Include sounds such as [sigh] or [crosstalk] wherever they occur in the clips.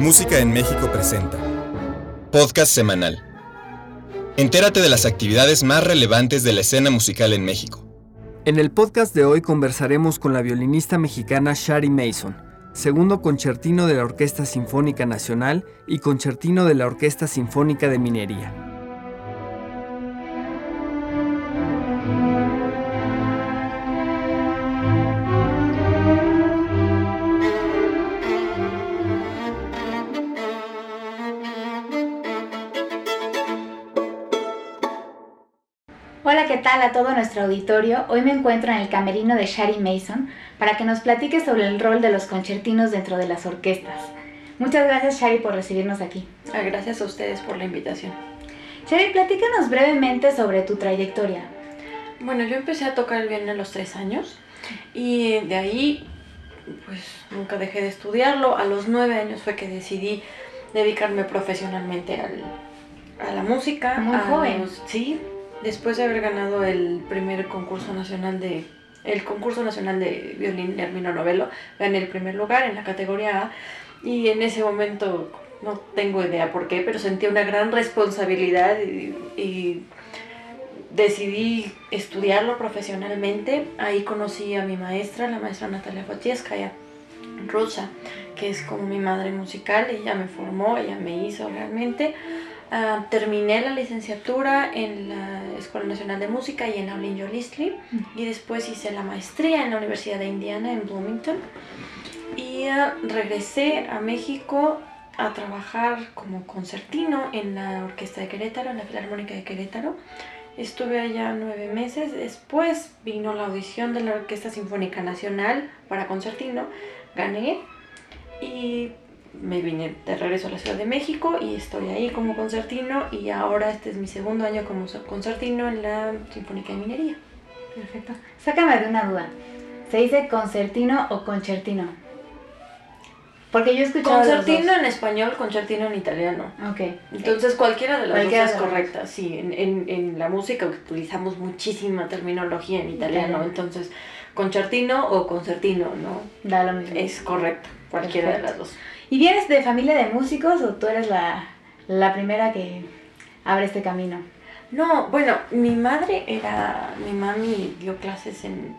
Música en México presenta. Podcast semanal. Entérate de las actividades más relevantes de la escena musical en México. En el podcast de hoy conversaremos con la violinista mexicana Shari Mason, segundo concertino de la Orquesta Sinfónica Nacional y concertino de la Orquesta Sinfónica de Minería. Hola, ¿qué tal a todo nuestro auditorio? Hoy me encuentro en el camerino de Shari Mason para que nos platique sobre el rol de los concertinos dentro de las orquestas. Muchas gracias, Shari, por recibirnos aquí. Ah, gracias a ustedes por la invitación. Shari, platícanos brevemente sobre tu trayectoria. Bueno, yo empecé a tocar el violín a los tres años y de ahí, pues nunca dejé de estudiarlo. A los nueve años fue que decidí dedicarme profesionalmente a la música. Muy joven. sí, después de haber ganado el primer concurso nacional de el concurso nacional de violín Hermino Novelo, gané el primer lugar en la categoría A y en ese momento no tengo idea por qué, pero sentí una gran responsabilidad y, decidí estudiarlo profesionalmente. Ahí conocí a mi maestra, la maestra Natalia Fatieskaya, rusa, que es como mi madre musical, ella me formó, ella me hizo realmente. Ah, terminé la licenciatura en la Escuela Nacional de Música y en la Yolistli y después hice la maestría en la Universidad de Indiana en Bloomington. Y ah, regresé a México a trabajar como concertino en la Orquesta de Querétaro, en la Filarmónica de Querétaro. Estuve allá nueve meses, después vino la audición de la Orquesta Sinfónica Nacional para concertino, gané. Y me vine de regreso a la Ciudad de México y estoy ahí como concertino y ahora este es mi segundo año como concertino en la Sinfónica de Minería. Perfecto. Sácame de una duda. ¿Se dice concertino o concertino? Porque yo he escuchado Concertino en español, concertino en italiano. Ok. Entonces cualquiera de las dos es correcta. Sí, en, en, en, la música utilizamos muchísima terminología en italiano. Entonces, concertino o concertino, ¿no? Da lo mismo. Es correcto, cualquiera de las dos. ¿Y vienes de familia de músicos o tú eres la, la primera que abre este camino? No, bueno, mi madre era, mi mami dio clases en,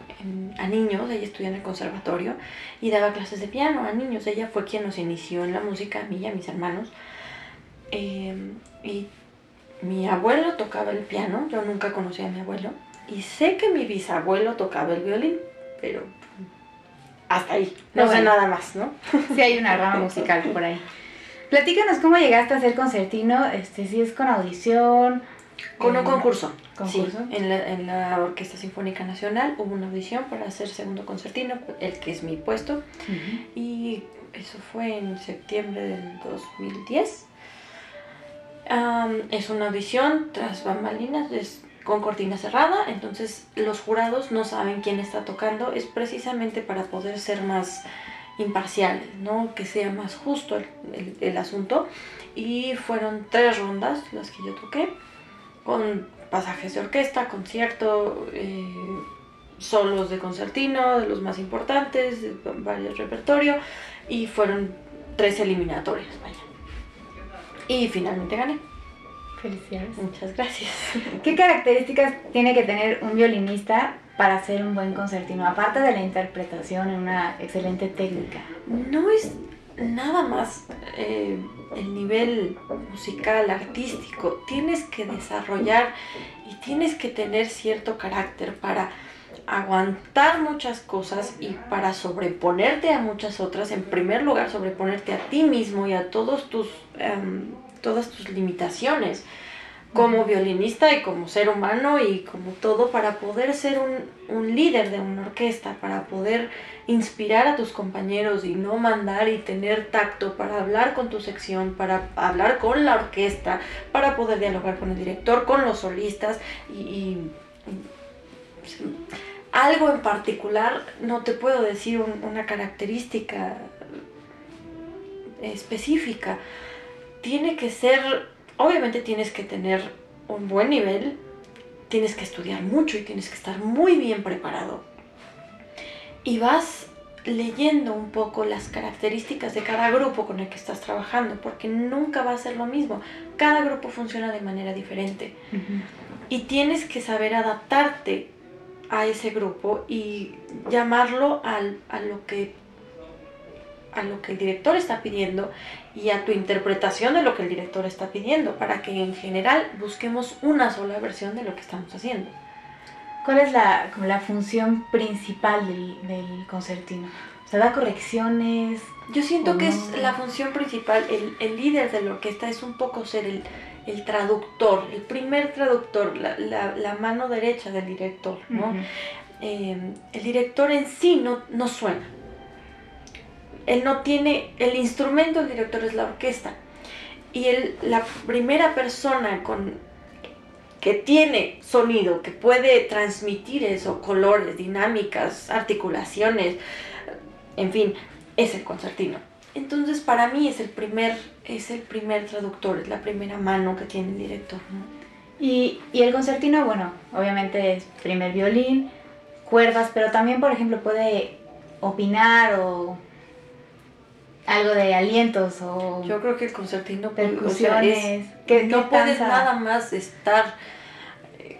a niños, ella estudió en el conservatorio y daba clases de piano a niños. Ella fue quien nos inició en la música, a mí y a mis hermanos. Em, y mi abuelo tocaba el piano, yo nunca conocí a mi abuelo. Y sé que mi bisabuelo tocaba el violín, pero hasta ahí. No, sé nada más, ¿no? Sí, hay una rama [laughs] musical por ahí. Platícanos cómo llegaste a ser concertino, este, si es con audición. Con un concurso. ¿Concurso? Sí, en la, en la Orquesta Sinfónica Nacional hubo una audición para hacer segundo concertino, el que es mi puesto. Y eso fue en septiembre del 2010. es una audición tras bambalinas, es con cortina cerrada, entonces los jurados no saben quién está tocando, es precisamente para poder ser más imparciales, ¿no? que sea más justo el, asunto. Y fueron tres rondas las que yo toqué, con pasajes de orquesta, concierto, eh, solos de concertino, de los más importantes, varios repertorios, y fueron tres eliminatorias, vaya. Y finalmente gané. Felicidades. Muchas gracias. [laughs] ¿Qué características tiene que tener un violinista para hacer un buen concertino? Aparte de la interpretación en una excelente técnica. No es nada más eh, el nivel musical, artístico. Tienes que desarrollar y tienes que tener cierto carácter para aguantar muchas cosas y para sobreponerte a muchas otras. En primer lugar, sobreponerte a ti mismo y a todos tus... Em, todas tus limitaciones como violinista y como ser humano y como todo para poder ser un, líder de una orquesta, para poder inspirar a tus compañeros y no mandar y tener tacto para hablar con tu sección, para hablar con la orquesta, para poder dialogar con el director, con los solistas y, algo en particular, no te puedo decir una característica específica tiene que ser, obviamente tienes que tener un buen nivel, tienes que estudiar mucho y tienes que estar muy bien preparado. Y vas leyendo un poco las características de cada grupo con el que estás trabajando, porque nunca va a ser lo mismo. Cada grupo funciona de manera diferente. Y tienes que saber adaptarte a ese grupo y llamarlo al, a lo que a lo que el director está pidiendo y a tu interpretación de lo que el director está pidiendo, para que en general busquemos una sola versión de lo que estamos haciendo. ¿Cuál es la, como la función principal del, del concertino? ¿Se da correcciones? Yo siento que es la función principal, el, el, líder de la orquesta es un poco ser el, el traductor, el primer traductor, la, la, la, mano derecha del director, ¿no? Uh -huh. eh, el director en sí no, no suena. Él no tiene, el instrumento del director es la orquesta. Y el, la primera persona con que tiene sonido, que puede transmitir eso, colores, dinámicas, articulaciones, en fin, es el concertino. Entonces para mí es el primer, es el primer traductor, es la primera mano que tiene el director. Y, y el concertino, bueno, obviamente es primer violín, cuerdas, pero también, por ejemplo, puede opinar o algo de alientos o yo creo que el concertino percusiones o sea, es, que no puedes nada más estar eh,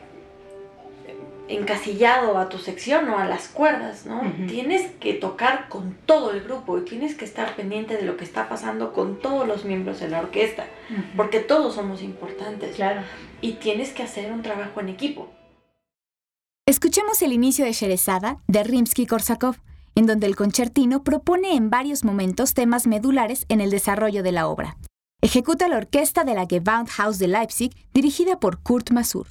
encasillado a tu sección o a las cuerdas, ¿no? Uh -huh. Tienes que tocar con todo el grupo y tienes que estar pendiente de lo que está pasando con todos los miembros de la orquesta, uh -huh. porque todos somos importantes. Claro. Y tienes que hacer un trabajo en equipo. Escuchemos el inicio de Sherezada de Rimsky-Korsakov en donde el concertino propone en varios momentos temas medulares en el desarrollo de la obra. Ejecuta la orquesta de la Gewandhaus de Leipzig, dirigida por Kurt Masur.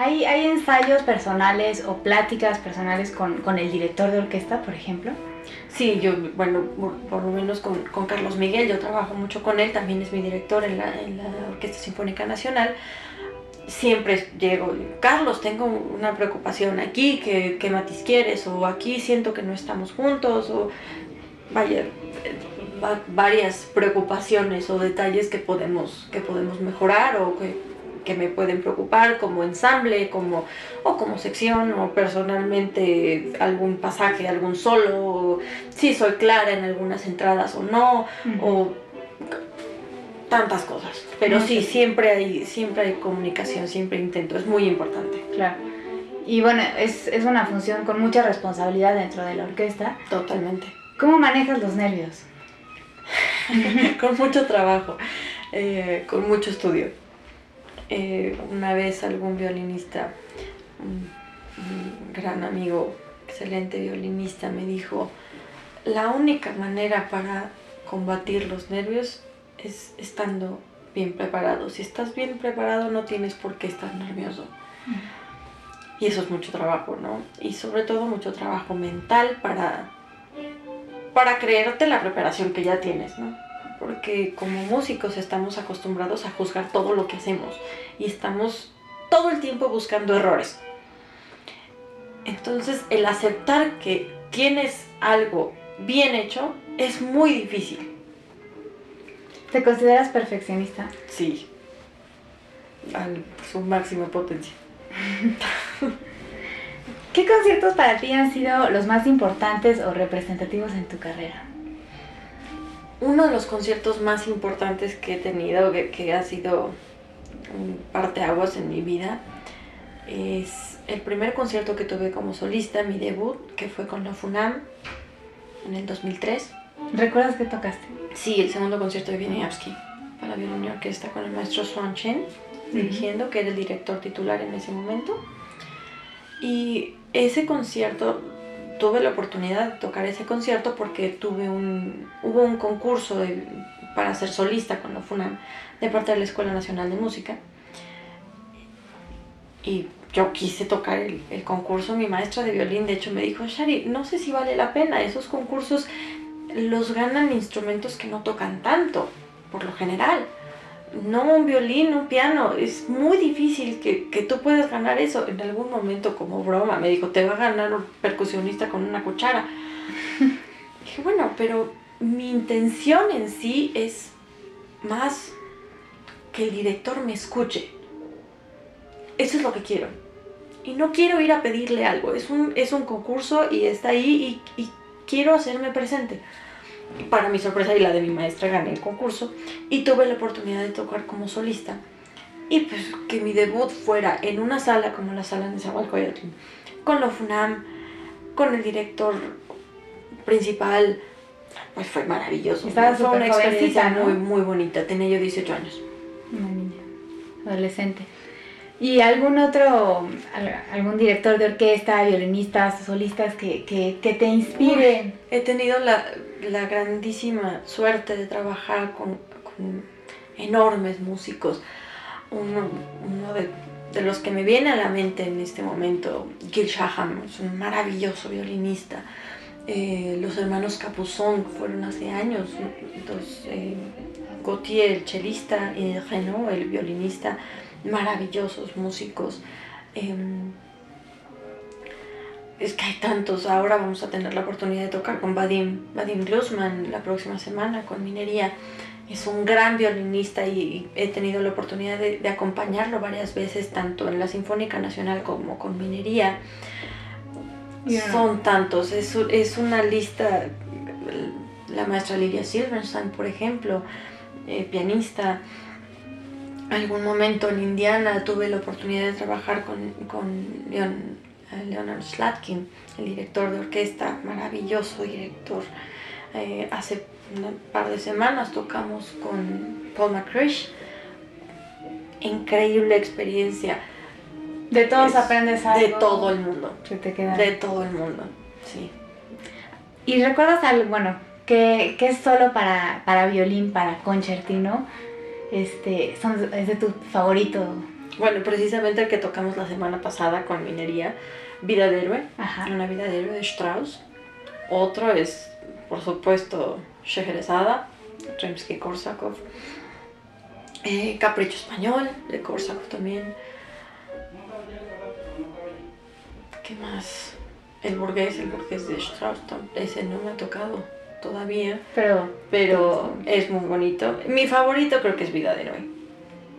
¿Hay, ¿Hay ensayos personales o pláticas personales con, con el director de orquesta, por ejemplo? Sí, yo, bueno, por, por lo menos con, con, Carlos Miguel, yo trabajo mucho con él, también es mi director en la, en la Orquesta Sinfónica Nacional. Siempre llego, Carlos, tengo una preocupación aquí, ¿qué, qué matiz quieres? O aquí siento que no estamos juntos, o vaya, varias preocupaciones o detalles que podemos, que podemos mejorar o que, que, me pueden preocupar como ensamble, como, o como sección, o personalmente algún pasaje, algún solo, o si soy clara en algunas entradas o no, uh -huh. o tantas cosas. Pero uh -huh. sí, siempre hay, siempre hay comunicación, siempre intento, es muy importante. Claro. Y bueno, es, es una función con mucha responsabilidad dentro de la orquesta. Totalmente. ¿Cómo manejas los nervios? [laughs] con mucho trabajo, eh, con mucho estudio. Eh, una vez algún violinista, un, un, gran amigo, excelente violinista, me dijo, la única manera para combatir los nervios es estando bien preparado. Si estás bien preparado no tienes por qué estar nervioso. Y eso es mucho trabajo, ¿no? Y sobre todo mucho trabajo mental para para creerte la preparación que ya tienes, ¿no? Porque como músicos estamos acostumbrados a juzgar todo lo que hacemos y estamos todo el tiempo buscando errores. Entonces el aceptar que tienes algo bien hecho es muy difícil. ¿Te consideras perfeccionista? Sí, a su máxima potencia. [laughs] ¿Qué conciertos para ti han sido los más importantes o representativos en tu carrera? Uno de los conciertos más importantes que he tenido, que, que ha sido parteaguas en mi vida, es el primer concierto que tuve como solista, mi debut, que fue con la FUNAM en el 2003. ¿Recuerdas qué tocaste? Sí, el segundo concierto de Wieniawski para violín y orquesta con el maestro Swan Chen, dirigiendo, uh -huh. que era el director titular en ese momento. Y ese concierto, tuve la oportunidad de tocar ese concierto porque tuve un, hubo un concurso para ser solista con la FUNAM de parte de la Escuela Nacional de Música. Y yo quise tocar el, el, concurso, mi maestra de violín de hecho me dijo, Shari, no sé si vale la pena, esos concursos los ganan instrumentos que no tocan tanto, por lo general no un violín, un piano, es muy difícil que, que, tú puedas ganar eso. En algún momento, como broma, me dijo, te va a ganar un percusionista con una cuchara. [laughs] Dije, bueno, pero mi intención en sí es más que el director me escuche. Eso es lo que quiero. Y no quiero ir a pedirle algo. Es un, es un concurso y está ahí y, y quiero hacerme presente para mi sorpresa y la de mi maestra gané el concurso y tuve la oportunidad de tocar como solista. Y pues que mi debut fuera en una sala como la sala de Zahualcoyotl con la FUNAM con el director principal pues fue maravilloso Estaba fue una experiencia ¿no? muy muy bonita. Tenía yo 18 años. Una niña adolescente ¿Y algún otro, algún director de orquesta, violinistas, solistas que, que, te inspiren? Uy, he tenido la, la, grandísima suerte de trabajar con, con enormes músicos. Uno, uno de, de, los que me viene a la mente en este momento, Gil Shaham, es un maravilloso violinista. Eh, los hermanos Capuzón fueron hace años, entonces, eh, Gautier, el chelista, y Renaud, el violinista maravillosos músicos. Eh, es que hay tantos. Ahora vamos a tener la oportunidad de tocar con Vadim, Vadim Glusman la próxima semana con Minería. Es un gran violinista y, he tenido la oportunidad de, de, acompañarlo varias veces, tanto en la Sinfónica Nacional como con Minería. Yeah. Son tantos, es, es una lista. La maestra Lidia Silverstein, por ejemplo, eh, pianista algún momento en Indiana tuve la oportunidad de trabajar con, con Leon, Leonard Slatkin, el director de orquesta, maravilloso director. Eh, hace un par de semanas tocamos con Paul McCrish, increíble experiencia. De todos es, aprendes algo. De todo el mundo. Se te queda. De todo el mundo, sí. ¿Y recuerdas algo, bueno, que, que es solo para, para violín, para concertino? este, son, es de tu favorito Bueno, precisamente el que tocamos la semana pasada con Minería, Vida de Héroe, Ajá. una vida de héroe de Strauss. Otro es, por supuesto, Scheherazade, Rimsky-Korsakov. Eh, Capricho Español, de Korsakov también. ¿Qué más? El burgués, el burgués de Strauss, ese no me ha tocado todavía, Pero, pero es muy bonito. Mi favorito creo que es Vida de Héroe.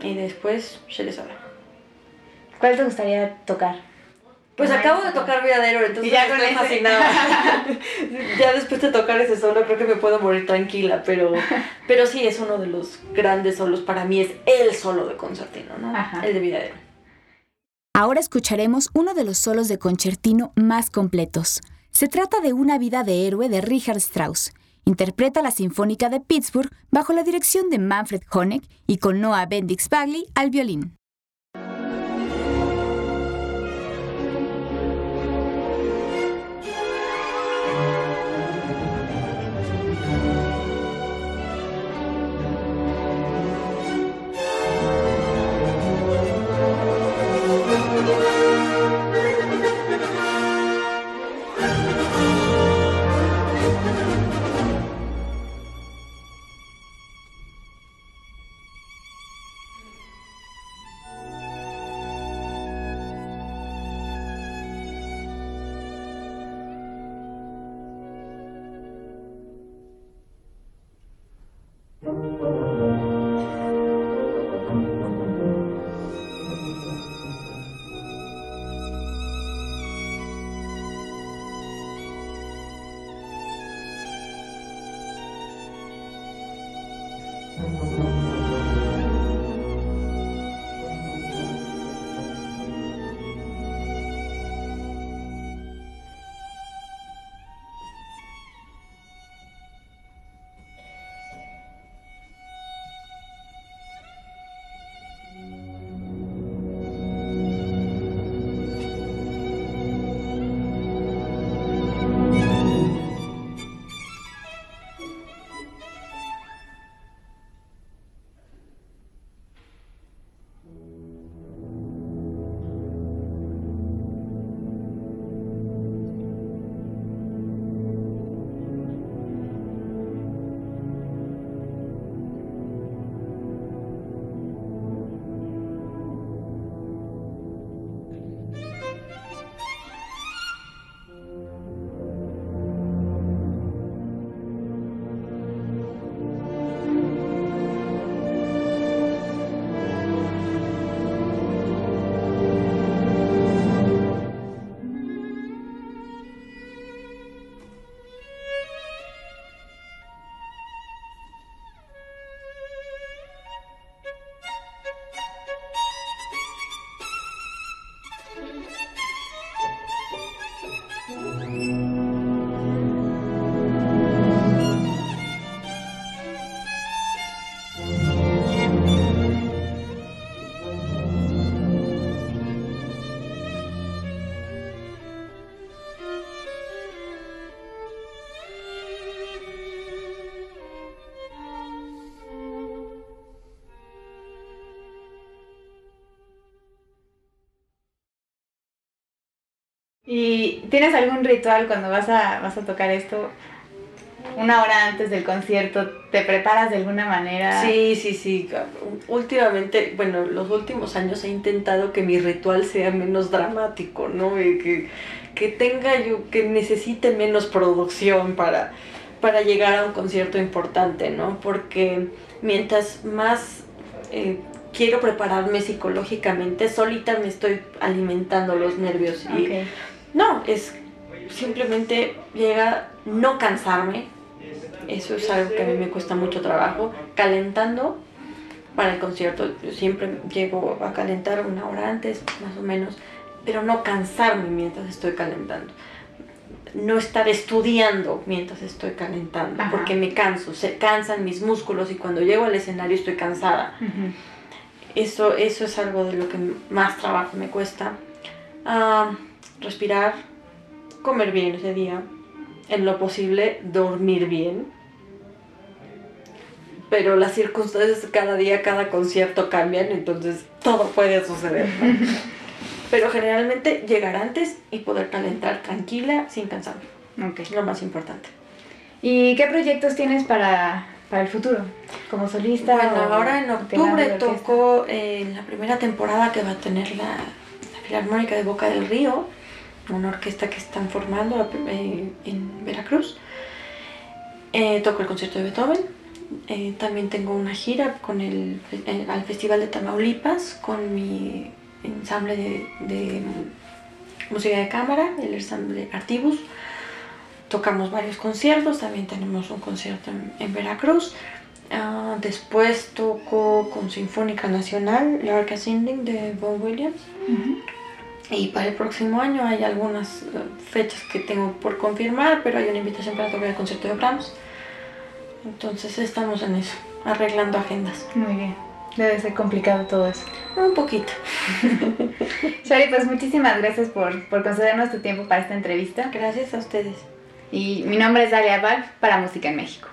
Y después Scheherazade. ¿cuál te gustaría tocar? Pues acabo de tocar Vida de Héroe, entonces Y ya estoy fascinada. [laughs] [laughs] ya después de tocar ese solo creo que me puedo morir tranquila, pero, [laughs] pero sí es uno de los grandes solos. Para mí es el solo de concertino, ¿no? Ajá. El de Vida de Héroe. Ahora escucharemos uno de los solos de concertino más completos. Se trata de Una vida de héroe de Richard Strauss. Interpreta la Sinfónica de Pittsburgh bajo la dirección de Manfred Honeck y con Noah Bendix Bagley al violín. ¿Y tienes algún ritual cuando vas a, vas a tocar esto? Una hora antes del concierto, ¿te preparas de alguna manera? Sí, sí, sí. Últimamente, bueno, los últimos años he intentado que mi ritual sea menos dramático, ¿no? Y que, que tenga yo, que necesite menos producción para, para llegar a un concierto importante, ¿no? Porque mientras más eh, quiero prepararme psicológicamente, solita me estoy alimentando los nervios. Y Ok. No, es simplemente llega no cansarme. Eso es algo que a mí me cuesta mucho trabajo. Calentando para el concierto. Yo siempre llego a calentar una hora antes, más o menos, pero no cansarme mientras estoy calentando. No estar estudiando mientras estoy calentando, Ajá. porque me canso, se cansan mis músculos y cuando llego al escenario estoy cansada. Eso, eso es algo de lo que más trabajo me cuesta. Ah, respirar, comer bien ese día, en lo posible dormir bien. pero las circunstancias cada día, cada concierto cambian, entonces todo puede suceder. ¿no? [laughs] pero generalmente llegar antes y poder calentar tranquila, sin cansarme. Ok. Es lo más importante. ¿Y qué proyectos tienes para, para el futuro? ¿Como solista? Bueno, o ahora en octubre toco eh, la primera temporada que va a tener la, la Filarmónica de Boca del Río, una orquesta que están formando eh, en Veracruz. Eh, toco el concierto de Beethoven. Eh, también tengo una gira con el, eh, al Festival de Tamaulipas con mi ensamble de, música de cámara, el ensamble Artibus. Tocamos varios conciertos, también tenemos un concierto en, Veracruz. Ah, después toco con Sinfónica Nacional, la Orca Sinding de Bob Williams. Y para el próximo año hay algunas eh, fechas que tengo por confirmar, pero hay una invitación para tocar el concierto de Brahms. Entonces estamos en eso, arreglando agendas. Muy bien. Debe ser complicado todo eso. Un poquito. [laughs] Shari, pues muchísimas gracias por, por concedernos tu tiempo para esta entrevista. Gracias a ustedes. Y mi nombre es Dalia Val para Música en México.